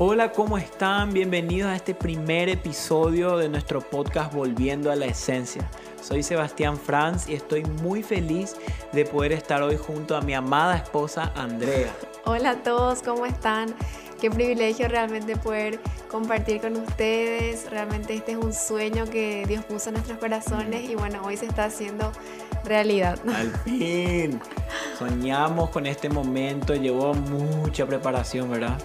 Hola, ¿cómo están? Bienvenidos a este primer episodio de nuestro podcast Volviendo a la Esencia. Soy Sebastián Franz y estoy muy feliz de poder estar hoy junto a mi amada esposa Andrea. Hola a todos, ¿cómo están? Qué privilegio realmente poder compartir con ustedes. Realmente este es un sueño que Dios puso en nuestros corazones y bueno, hoy se está haciendo realidad. Al fin. Soñamos con este momento, llevó mucha preparación, ¿verdad?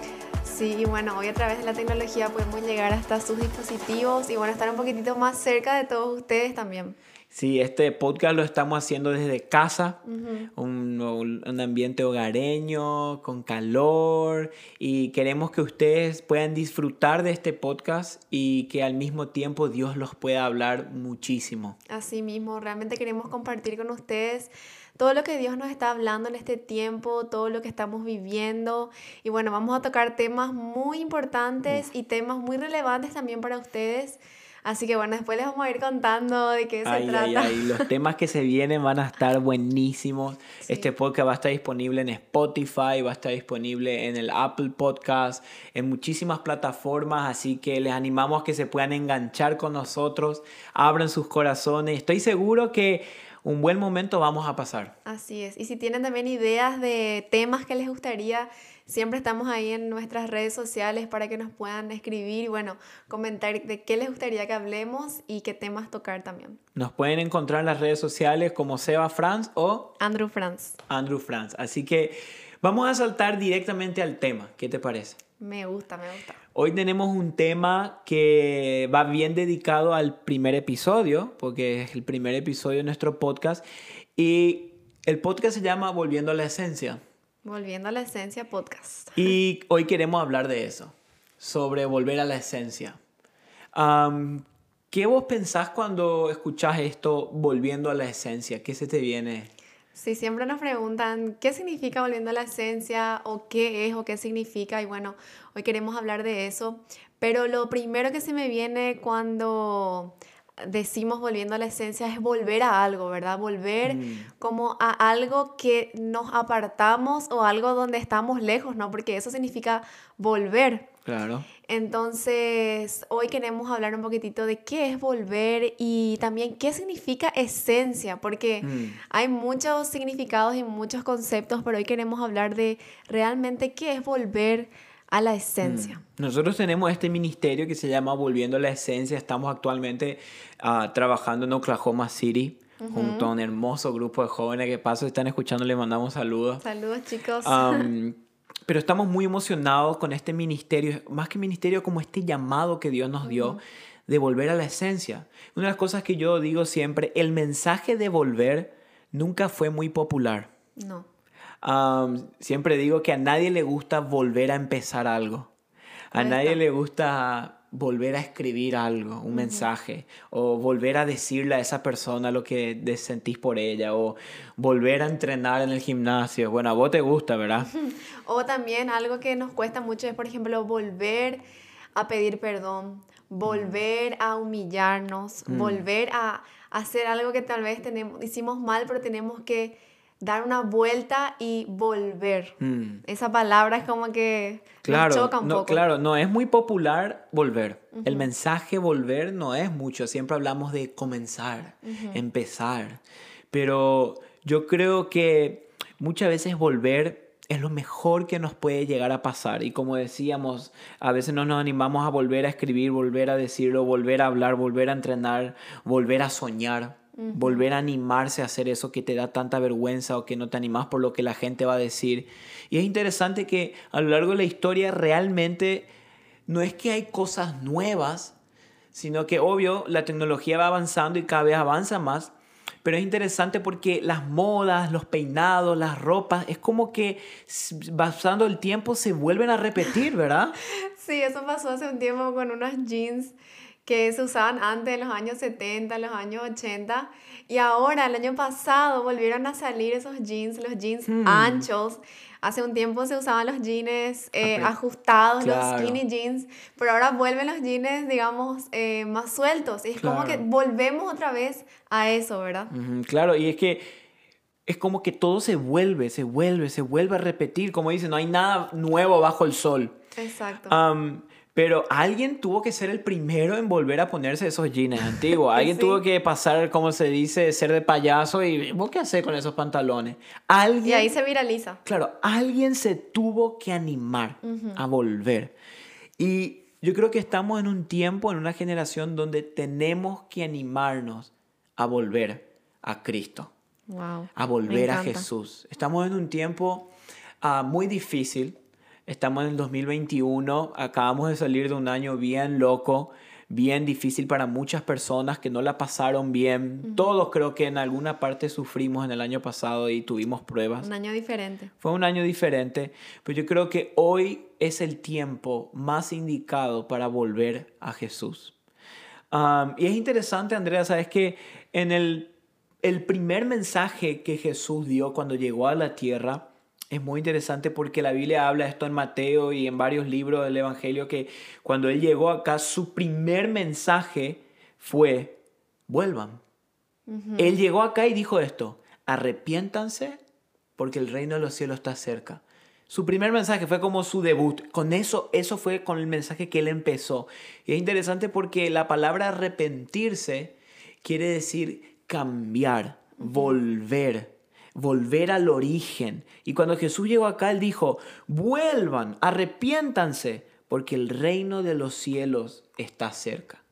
Sí, y bueno, hoy a través de la tecnología podemos llegar hasta sus dispositivos y bueno, estar un poquitito más cerca de todos ustedes también. Sí, este podcast lo estamos haciendo desde casa, un, un, ambiente hogareño, con calor, y queremos que ustedes puedan disfrutar de este podcast y que al mismo tiempo Dios los pueda hablar muchísimo. Así mismo, realmente queremos compartir con ustedes todo lo que Dios nos está hablando en este tiempo, todo lo que estamos viviendo. Y bueno, vamos a tocar temas muy importantes y temas muy relevantes también para ustedes. Así que bueno, después les vamos a ir contando de qué se trata. Ay, ay. Los temas que se vienen van a estar buenísimos. Este podcast va a estar disponible en Spotify, va a estar disponible en el Apple Podcast, en muchísimas plataformas. Así que les animamos a que se puedan enganchar con nosotros, abran sus corazones. Estoy seguro que un buen momento vamos a pasar. Así es. Y si tienen también ideas de temas que les gustaría, siempre estamos ahí en nuestras redes sociales para que nos puedan escribir y bueno, comentar de qué les gustaría que hablemos y qué temas tocar también. Nos pueden encontrar en las redes sociales como Seba Franz o Andrew Franz. Andrew Franz. Así que vamos a saltar directamente al tema. ¿Qué te parece? Me gusta, me gusta. Hoy tenemos un tema que va bien dedicado al primer episodio, porque es el primer episodio de nuestro podcast. Y el podcast se llama Volviendo a la Esencia. Volviendo a la Esencia Podcast. Y hoy queremos hablar de eso, sobre volver a la esencia. ¿Qué vos pensás cuando escuchás esto, volviendo a la esencia? ¿Qué se te viene? Sí, siempre nos preguntan qué significa volviendo a la esencia o qué es o qué significa y bueno, hoy queremos hablar de eso, pero lo primero que se me viene cuando decimos volviendo a la esencia es volver a algo, ¿verdad? Volver mm. como a algo que nos apartamos o algo donde estamos lejos, ¿no? Porque eso significa volver. Claro. Entonces, hoy queremos hablar un poquitito de qué es volver y también qué significa esencia, porque mm. hay muchos significados y muchos conceptos, pero hoy queremos hablar de realmente qué es volver a la esencia. Mm. Nosotros tenemos este ministerio que se llama Volviendo a la Esencia. Estamos actualmente ah, trabajando en Oklahoma City. junto a un hermoso grupo de jóvenes que paso están escuchando, le mandamos saludos. Saludos chicos. pero estamos muy emocionados con este ministerio, más que ministerio, como este llamado que Dios nos dio de volver a la esencia. Una de las cosas que yo digo siempre, el mensaje de volver nunca fue muy popular. No. Siempre digo que a nadie le gusta volver a empezar algo. A nadie le gusta volver a escribir algo, un mensaje, o volver a decirle a esa persona lo que sentís por ella, o volver a entrenar en el gimnasio. Bueno, a vos te gusta, ¿verdad? O también algo que nos cuesta mucho es, por ejemplo, volver a pedir perdón, volver a humillarnos, mm. volver a hacer algo que tal vez tenemos, hicimos mal, pero tenemos que dar una vuelta y volver. Mm. Esa palabra es como que claro, choca un no, poco. Claro, no es muy popular volver. El mensaje volver no es mucho. Siempre hablamos de comenzar, empezar. Pero yo creo que muchas veces volver es lo mejor que nos puede llegar a pasar. Y como decíamos, a veces no nos animamos a volver a escribir, volver a decirlo, volver a hablar, volver a entrenar, volver a soñar volver a animarse a hacer eso que te da tanta vergüenza o que no te animas por lo que la gente va a decir. Y es interesante que a lo largo de la historia realmente no es que hay cosas nuevas, sino que obvio la tecnología va avanzando y cada vez avanza más. Pero es interesante porque las modas, los peinados, las ropas, es como que pasando el tiempo se vuelven a repetir, ¿verdad? Sí, eso pasó hace un tiempo con unos jeans que se usaban antes en los años 70, en los años 80, y ahora el año pasado volvieron a salir esos jeans, los jeans hmm. anchos. Hace un tiempo se usaban los jeans eh, ajustados, los skinny jeans, pero ahora vuelven los jeans, digamos, eh, más sueltos. Y es como que volvemos otra vez a eso, ¿verdad? claro, y es que es como que todo se vuelve, se vuelve, se vuelve a repetir. Como dicen, no hay nada nuevo bajo el sol. Exacto. Pero alguien tuvo que ser el primero en volver a ponerse esos jeans antiguos. Alguien tuvo que pasar, como se dice, ser de payaso y ¿vos qué hacer con esos pantalones? Alguien, y ahí se viraliza. Claro, alguien se tuvo que animar a volver. Y yo creo que estamos en un tiempo, en una generación donde tenemos que animarnos a volver a Cristo. a volver a Jesús. Estamos en un tiempo ah, muy difícil. Estamos en el 2021. Acabamos de salir de un año bien loco bien difícil para muchas personas que no la pasaron bien. Todos creo que en alguna parte sufrimos en el año pasado y tuvimos pruebas. Un año diferente. Fue un año diferente, pero yo creo que hoy es el tiempo más indicado para volver a Jesús. y es interesante, Andrea, sabes que en el, el primer mensaje que Jesús dio cuando llegó a la tierra, es muy interesante porque la Biblia habla esto en Mateo y en varios libros del Evangelio que cuando él llegó acá, su primer mensaje fue, vuelvan. Él llegó acá y dijo esto, arrepiéntanse porque el reino de los cielos está cerca. Su primer mensaje fue como su debut. Con eso, eso fue con el mensaje que él empezó. Y es interesante porque la palabra arrepentirse quiere decir cambiar, volver volver al origen. Y cuando Jesús llegó acá, él dijo, vuelvan, arrepiéntanse, porque el reino de los cielos está cerca.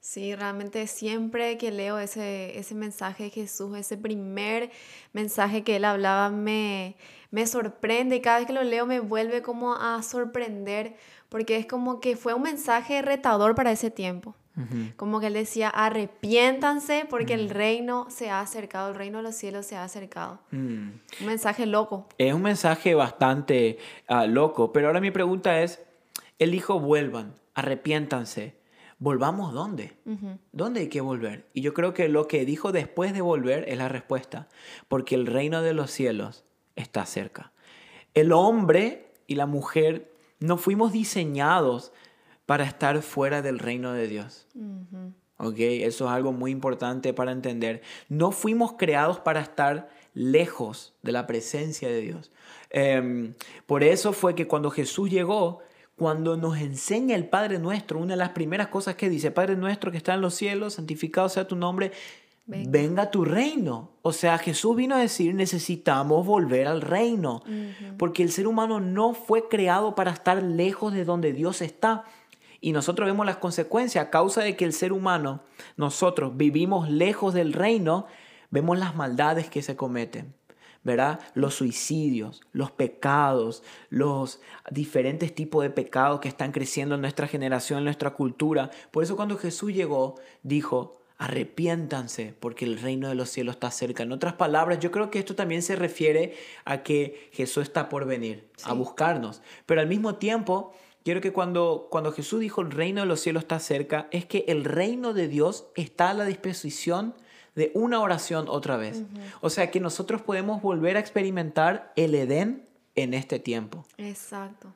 Sí, realmente siempre que leo ese, ese mensaje de Jesús, ese primer mensaje que él hablaba, me, me sorprende y cada vez que lo leo me vuelve como a sorprender, porque es como que fue un mensaje retador para ese tiempo. Como que él decía, arrepiéntanse porque el reino se ha acercado, el reino de los cielos se ha acercado. Mm. Un mensaje loco. Es un mensaje bastante ah, loco, pero ahora mi pregunta es, él dijo, vuelvan, arrepiéntanse. ¿Volvamos dónde? ¿Dónde hay que volver? Y yo creo que lo que dijo después de volver es la respuesta, porque el reino de los cielos está cerca. El hombre y la mujer no fuimos diseñados para estar fuera del reino de Dios. ¿Ok? Eso es algo muy importante para entender. No fuimos creados para estar lejos de la presencia de Dios. Em, por eso fue que cuando Jesús llegó, cuando nos enseña el Padre nuestro, una de las primeras cosas que dice, Padre nuestro que está en los cielos, santificado sea tu nombre, venga, tu reino. O sea, Jesús vino a decir, necesitamos volver al reino, porque el ser humano no fue creado para estar lejos de donde Dios está. Y nosotros vemos las consecuencias a causa de que el ser humano, nosotros vivimos lejos del reino, vemos las maldades que se cometen. ¿verdad? Los suicidios, los pecados, los diferentes tipos de pecados que están creciendo en nuestra generación, en nuestra cultura. Por eso cuando Jesús llegó, dijo, arrepiéntanse porque el reino de los cielos está cerca. En otras palabras, yo creo que esto también se refiere a que Jesús está por venir, a buscarnos. Pero al mismo tiempo, quiero que cuando, cuando Jesús dijo el reino de los cielos está cerca, es que el reino de Dios está a la disposición de una oración otra vez. O sea que nosotros podemos volver a experimentar el Edén en este tiempo. Exacto.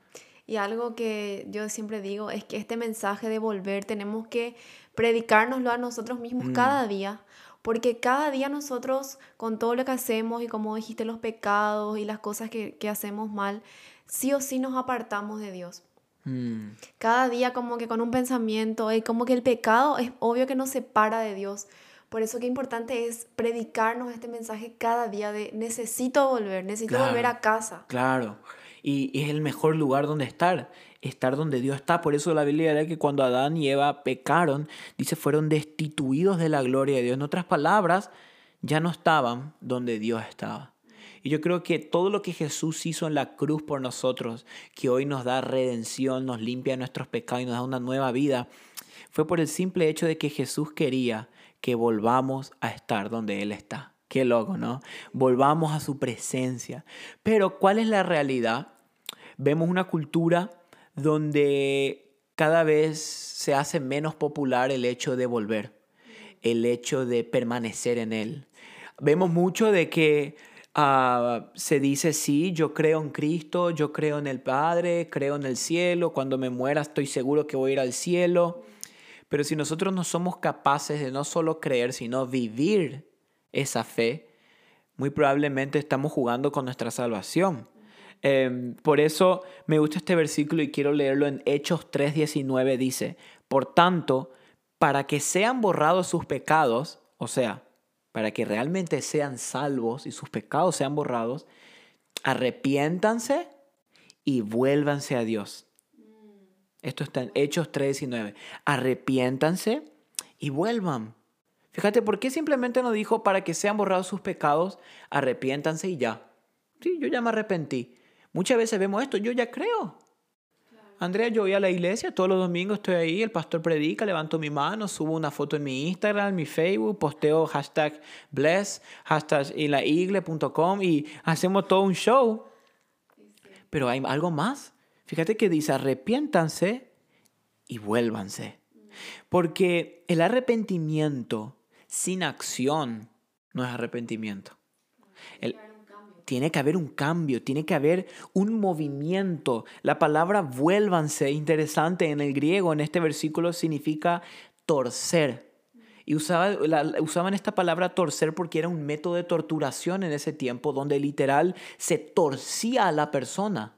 Y algo que yo siempre digo es que este mensaje de volver tenemos que predicárnoslo a nosotros mismos mm. cada día, porque cada día nosotros, con todo lo que hacemos y como dijiste, los pecados y las cosas que, que hacemos mal, sí o sí nos apartamos de Dios. Mm. Cada día como que con un pensamiento, y como que el pecado es obvio que nos separa de Dios. Por eso que importante es predicarnos este mensaje cada día de necesito volver, necesito volver a casa. Claro, y, es el mejor lugar donde estar, estar donde Dios está. Por eso la Biblia era que cuando Adán y Eva pecaron, dice, fueron destituidos de la gloria de Dios. En otras palabras, ya no estaban donde Dios estaba. Y yo creo que todo lo que Jesús hizo en la cruz por nosotros, que hoy nos da redención, nos limpia nuestros pecados y nos da una nueva vida, fue por el simple hecho de que Jesús quería que volvamos a estar donde Él está. Qué loco, ¿no? Volvamos a su presencia. Pero ¿cuál es la realidad? Vemos una cultura donde cada vez se hace menos popular el hecho de volver, el hecho de permanecer en Él. Vemos mucho de que Ah, se dice, sí, yo creo en Cristo, yo creo en el Padre, creo en el cielo, cuando me muera estoy seguro que voy a ir al cielo. Pero si nosotros no somos capaces de no solo creer, sino vivir esa fe, muy probablemente estamos jugando con nuestra salvación. Em, por eso me gusta este versículo y quiero leerlo en Hechos 3:19. Dice, por tanto, para que sean borrados sus pecados, o sea, para que realmente sean salvos y sus pecados sean borrados, arrepiéntanse y vuélvanse a Dios. Esto está en Hechos 3:19. Arrepiéntanse y vuelvan. Fíjate, ¿por qué simplemente no dijo para que sean borrados sus pecados, arrepiéntanse y ya? Sí, yo ya me arrepentí. Muchas veces vemos esto, yo ya creo. Andrea, yo voy a la iglesia, todos los domingos estoy ahí, el pastor predica, levanto mi mano, subo una foto en mi Instagram, mi Facebook, posteo hashtag bless, hashtag y la igle.com y hacemos todo un show. Pero hay algo más. Fíjate que dice, arrepiéntanse y vuélvanse. Porque el arrepentimiento sin acción no es arrepentimiento. Tiene que haber un cambio, tiene que haber un movimiento. La palabra vuélvanse, interesante en el griego, en este versículo significa torcer. Y usaba, usaban esta palabra torcer porque era un método de torturación en ese tiempo donde literal se torcía a la persona.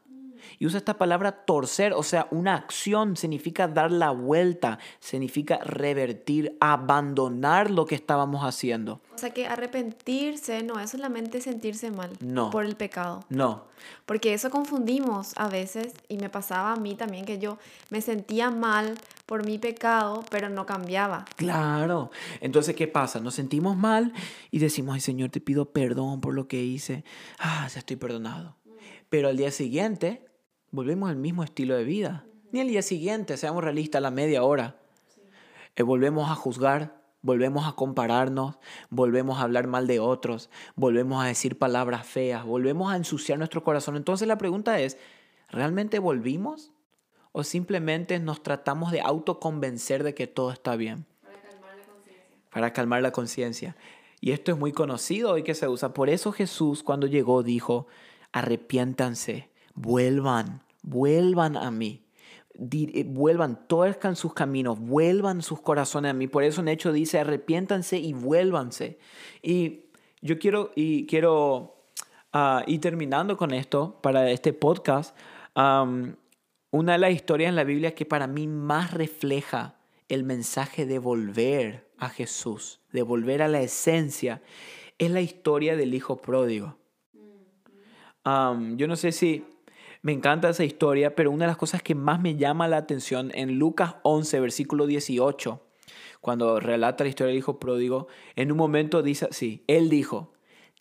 Y usa esta palabra torcer, o sea, una acción significa dar la vuelta, significa revertir, abandonar lo que estábamos haciendo. O sea que arrepentirse no es solamente sentirse mal por el pecado. No. Porque eso confundimos a veces y me pasaba a mí también que yo me sentía mal por mi pecado, pero no cambiaba. Claro. Entonces, ¿qué pasa? Nos sentimos mal y decimos, ay Señor, te pido perdón por lo que hice. Ah, ya estoy perdonado. Pero al día siguiente volvemos al mismo estilo de vida. Ni el día siguiente, seamos realistas, a la media hora. Eh, volvemos a juzgar, volvemos a compararnos, volvemos a hablar mal de otros, volvemos a decir palabras feas, volvemos a ensuciar nuestro corazón. Entonces la pregunta es, ¿realmente volvimos? ¿O simplemente nos tratamos de autoconvencer de que todo está bien? Para calmar la conciencia. Para calmar la conciencia. Y esto es muy conocido hoy que se usa. Por eso Jesús cuando llegó dijo, arrepiéntanse, vuelvan, vuelvan a mí. Eh, vuelvan, torcan sus caminos, vuelvan sus corazones a mí. Por eso en hecho dice, arrepiéntanse y vuélvanse. Y yo quiero, y quiero uh, ir terminando con esto para este podcast. una de las historias en la Biblia que para mí más refleja el mensaje de volver a Jesús, de volver a la esencia, es la historia del hijo pródigo. yo no sé si me encanta esa historia, pero una de las cosas que más me llama la atención en Lucas 11, versículo 18, cuando relata la historia del hijo pródigo, en un momento dice así, él dijo,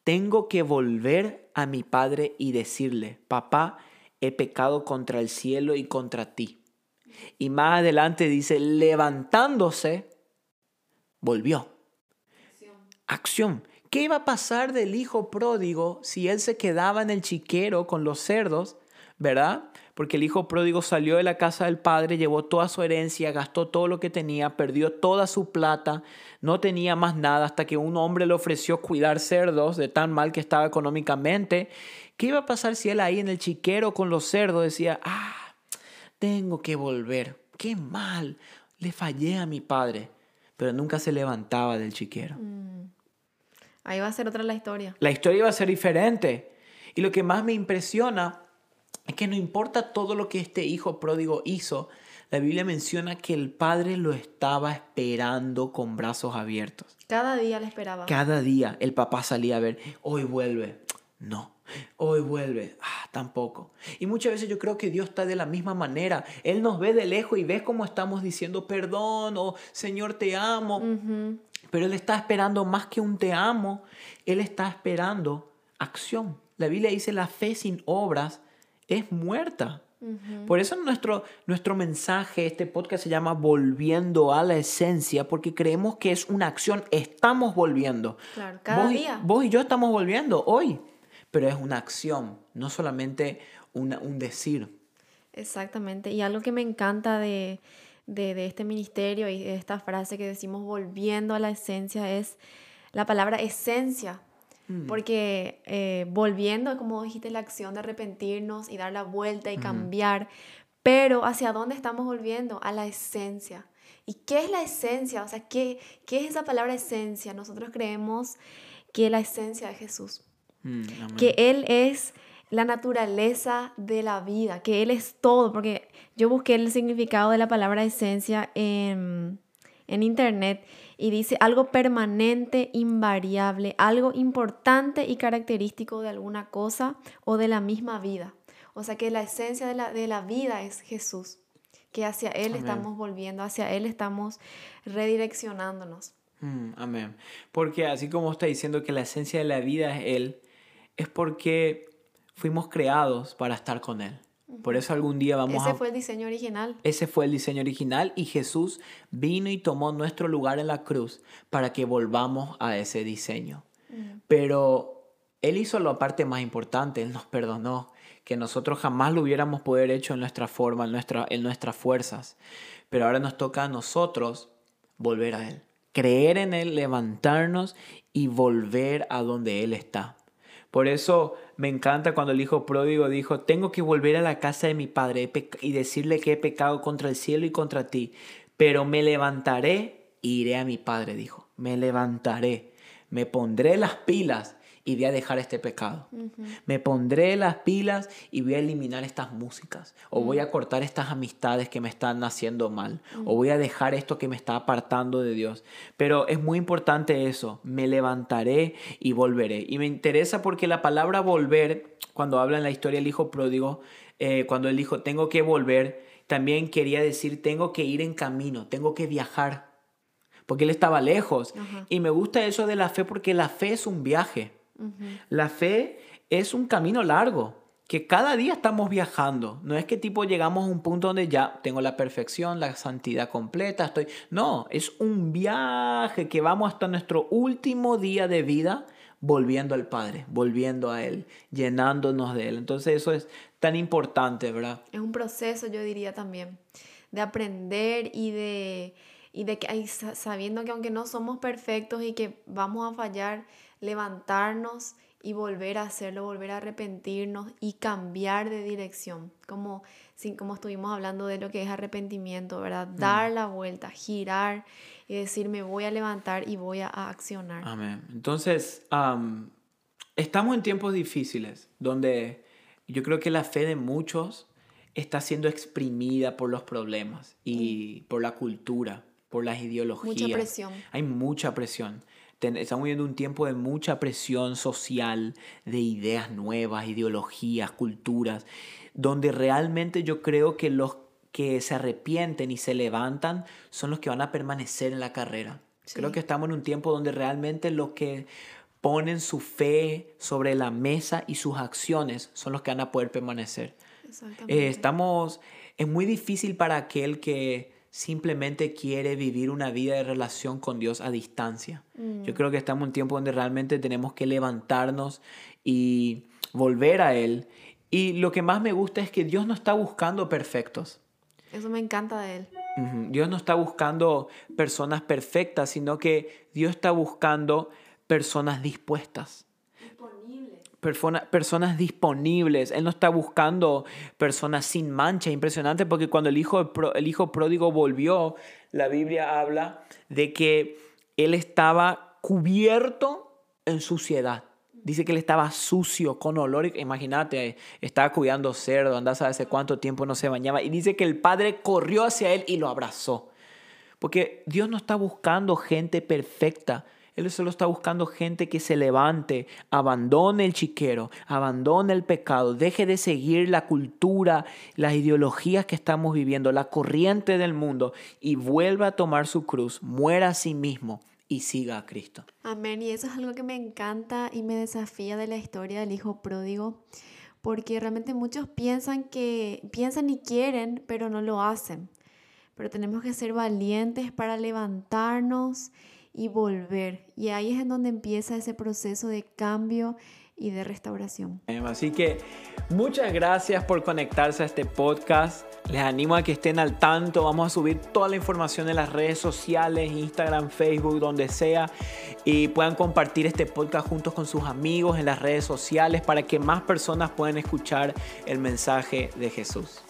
tengo que volver a mi padre y decirle, papá, he pecado contra el cielo y contra ti. Y más adelante dice, levantándose, volvió. Acción. Acción. ¿Qué iba a pasar del hijo pródigo si él se quedaba en el chiquero con los cerdos ¿verdad? Porque el hijo pródigo salió de la casa del padre, llevó toda su herencia, gastó todo lo que tenía, perdió toda su plata, no tenía más nada hasta que un hombre le ofreció cuidar cerdos de tan mal que estaba económicamente. ¿Qué iba a pasar si él ahí en el chiquero con los cerdos decía, ah, tengo que volver, qué mal, le fallé a mi padre, pero nunca se levantaba del chiquero? Mm. Ahí va a ser otra la historia. La historia va a ser diferente. Y lo que más me impresiona es que no importa todo lo que este hijo pródigo hizo, la Biblia menciona que el padre lo estaba esperando con brazos abiertos. Cada día le esperaba. Cada día el papá salía a ver, hoy vuelve. No, hoy vuelve. Ah, tampoco. Y muchas veces yo creo que Dios está de la misma manera. Él nos ve de lejos y ve cómo estamos diciendo perdón o Señor te amo. Pero Él está esperando más que un te amo. Él está esperando acción. La Biblia dice la fe sin obras es muerta. Por eso nuestro, nuestro mensaje, este podcast se llama Volviendo a la Esencia, porque creemos que es una acción, estamos volviendo. Claro, cada día. Vos y yo estamos volviendo hoy, pero es una acción, no solamente un decir. Exactamente, y algo que me encanta de, de este ministerio y de esta frase que decimos volviendo a la esencia es la palabra esencia. Mm. Porque eh, volviendo, como dijiste, la acción de arrepentirnos y dar la vuelta y cambiar, pero ¿hacia dónde estamos volviendo? A la esencia. ¿Y qué es la esencia? O sea, ¿qué, qué es esa palabra esencia? Nosotros creemos que la esencia de Jesús. Mm. Que Él es la naturaleza de la vida, que Él es todo, porque yo busqué el significado de la palabra esencia en, en internet y dice algo permanente, invariable, algo importante y característico de alguna cosa o de la misma vida. O sea que la esencia de la, de la vida es Jesús, que hacia Él Amén. estamos volviendo, hacia Él estamos redireccionándonos. Mm, amén. Porque así como está diciendo que la esencia de la vida es Él, es porque fuimos creados para estar con Él. Por eso algún día vamos Ese a... fue el diseño original. Ese fue el diseño original y Jesús vino y tomó nuestro lugar en la cruz para que volvamos a ese diseño. Pero Él hizo la parte más importante, Él nos perdonó, que nosotros jamás lo hubiéramos poder hecho en nuestra forma, en, nuestra, en nuestras fuerzas. Pero ahora nos toca a nosotros volver a Él, creer en Él, levantarnos y volver a donde Él está. Por eso me encanta cuando el hijo pródigo dijo, tengo que volver a la casa de mi padre y decirle que he pecado contra el cielo y contra ti, pero me levantaré e iré a mi padre, dijo, me levantaré, me pondré las pilas y voy a dejar este pecado. Me pondré las pilas y voy a eliminar estas músicas. O voy a cortar estas amistades que me están haciendo mal. O voy a dejar esto que me está apartando de Dios. Pero es muy importante eso. Me levantaré y volveré. Y me interesa porque la palabra volver, cuando habla en la historia del hijo pródigo, eh, cuando él dijo, tengo que volver, también quería decir, tengo que ir en camino, tengo que viajar. Porque él estaba lejos. Ajá. Y me gusta eso de la fe porque la fe es un viaje. La fe es un camino largo, que cada día estamos viajando. No es que tipo llegamos a un punto donde ya tengo la perfección, la santidad completa, estoy... No, es un viaje que vamos hasta nuestro último día de vida volviendo al Padre, volviendo a Él, llenándonos de Él. Entonces eso es tan importante, ¿verdad? Es un proceso, yo diría también, de aprender y de, y de que sabiendo que aunque no somos perfectos y que vamos a fallar, levantarnos y volver a hacerlo, volver a arrepentirnos y cambiar de dirección, como, sin, como estuvimos hablando de lo que es arrepentimiento, ¿verdad? Dar la vuelta, girar y decir, me voy a levantar y voy a, accionar. Amén. Entonces, am, estamos en tiempos difíciles donde yo creo que la fe de muchos está siendo exprimida por los problemas y por la cultura, por las ideologías. Mucha presión. Hay mucha presión. Estamos viviendo un tiempo de mucha presión social, de ideas nuevas, ideologías, culturas, donde realmente yo creo que los que se arrepienten y se levantan son los que van a permanecer en la carrera. Creo que estamos en un tiempo donde realmente los que ponen su fe sobre la mesa y sus acciones son los que van a poder permanecer. Exactamente. Eh, estamos, es muy difícil para aquel que simplemente quiere vivir una vida de relación con Dios a distancia. Yo creo que estamos en un tiempo donde realmente tenemos que levantarnos y volver a Él. Y lo que más me gusta es que Dios no está buscando perfectos. Eso me encanta de él. Dios no está buscando personas perfectas, sino que Dios está buscando personas dispuestas. Persona- personas disponibles. Él no está buscando personas sin mancha. Impresionante porque cuando el hijo, el hijo pródigo volvió, la Biblia habla de que él estaba cubierto en suciedad. Dice que él estaba sucio, con olor. Imagínate, estaba cuidando cerdo, andás a hace cuánto tiempo no se bañaba. Y dice que el padre corrió hacia él y lo abrazó. Porque Dios no está buscando gente perfecta. Él solo está buscando gente que se levante, abandone el chiquero, abandone el pecado, deje de seguir la cultura, las ideologías que estamos viviendo, la corriente del mundo y vuelva a tomar su cruz, muera a sí mismo y siga a Cristo. Amén. Y eso es algo que me encanta y me desafía de la historia del hijo pródigo, porque realmente muchos piensan que piensan y quieren, pero no lo hacen. Pero tenemos que ser valientes para levantarnos y volver. Y ahí es en donde empieza ese proceso de cambio y de restauración. Así que muchas gracias por conectarse a este podcast. Les animo a que estén al tanto. Vamos a subir toda la información en las redes sociales, Instagram, Facebook, donde sea. Y puedan compartir este podcast juntos con sus amigos en las redes sociales para que más personas puedan escuchar el mensaje de Jesús.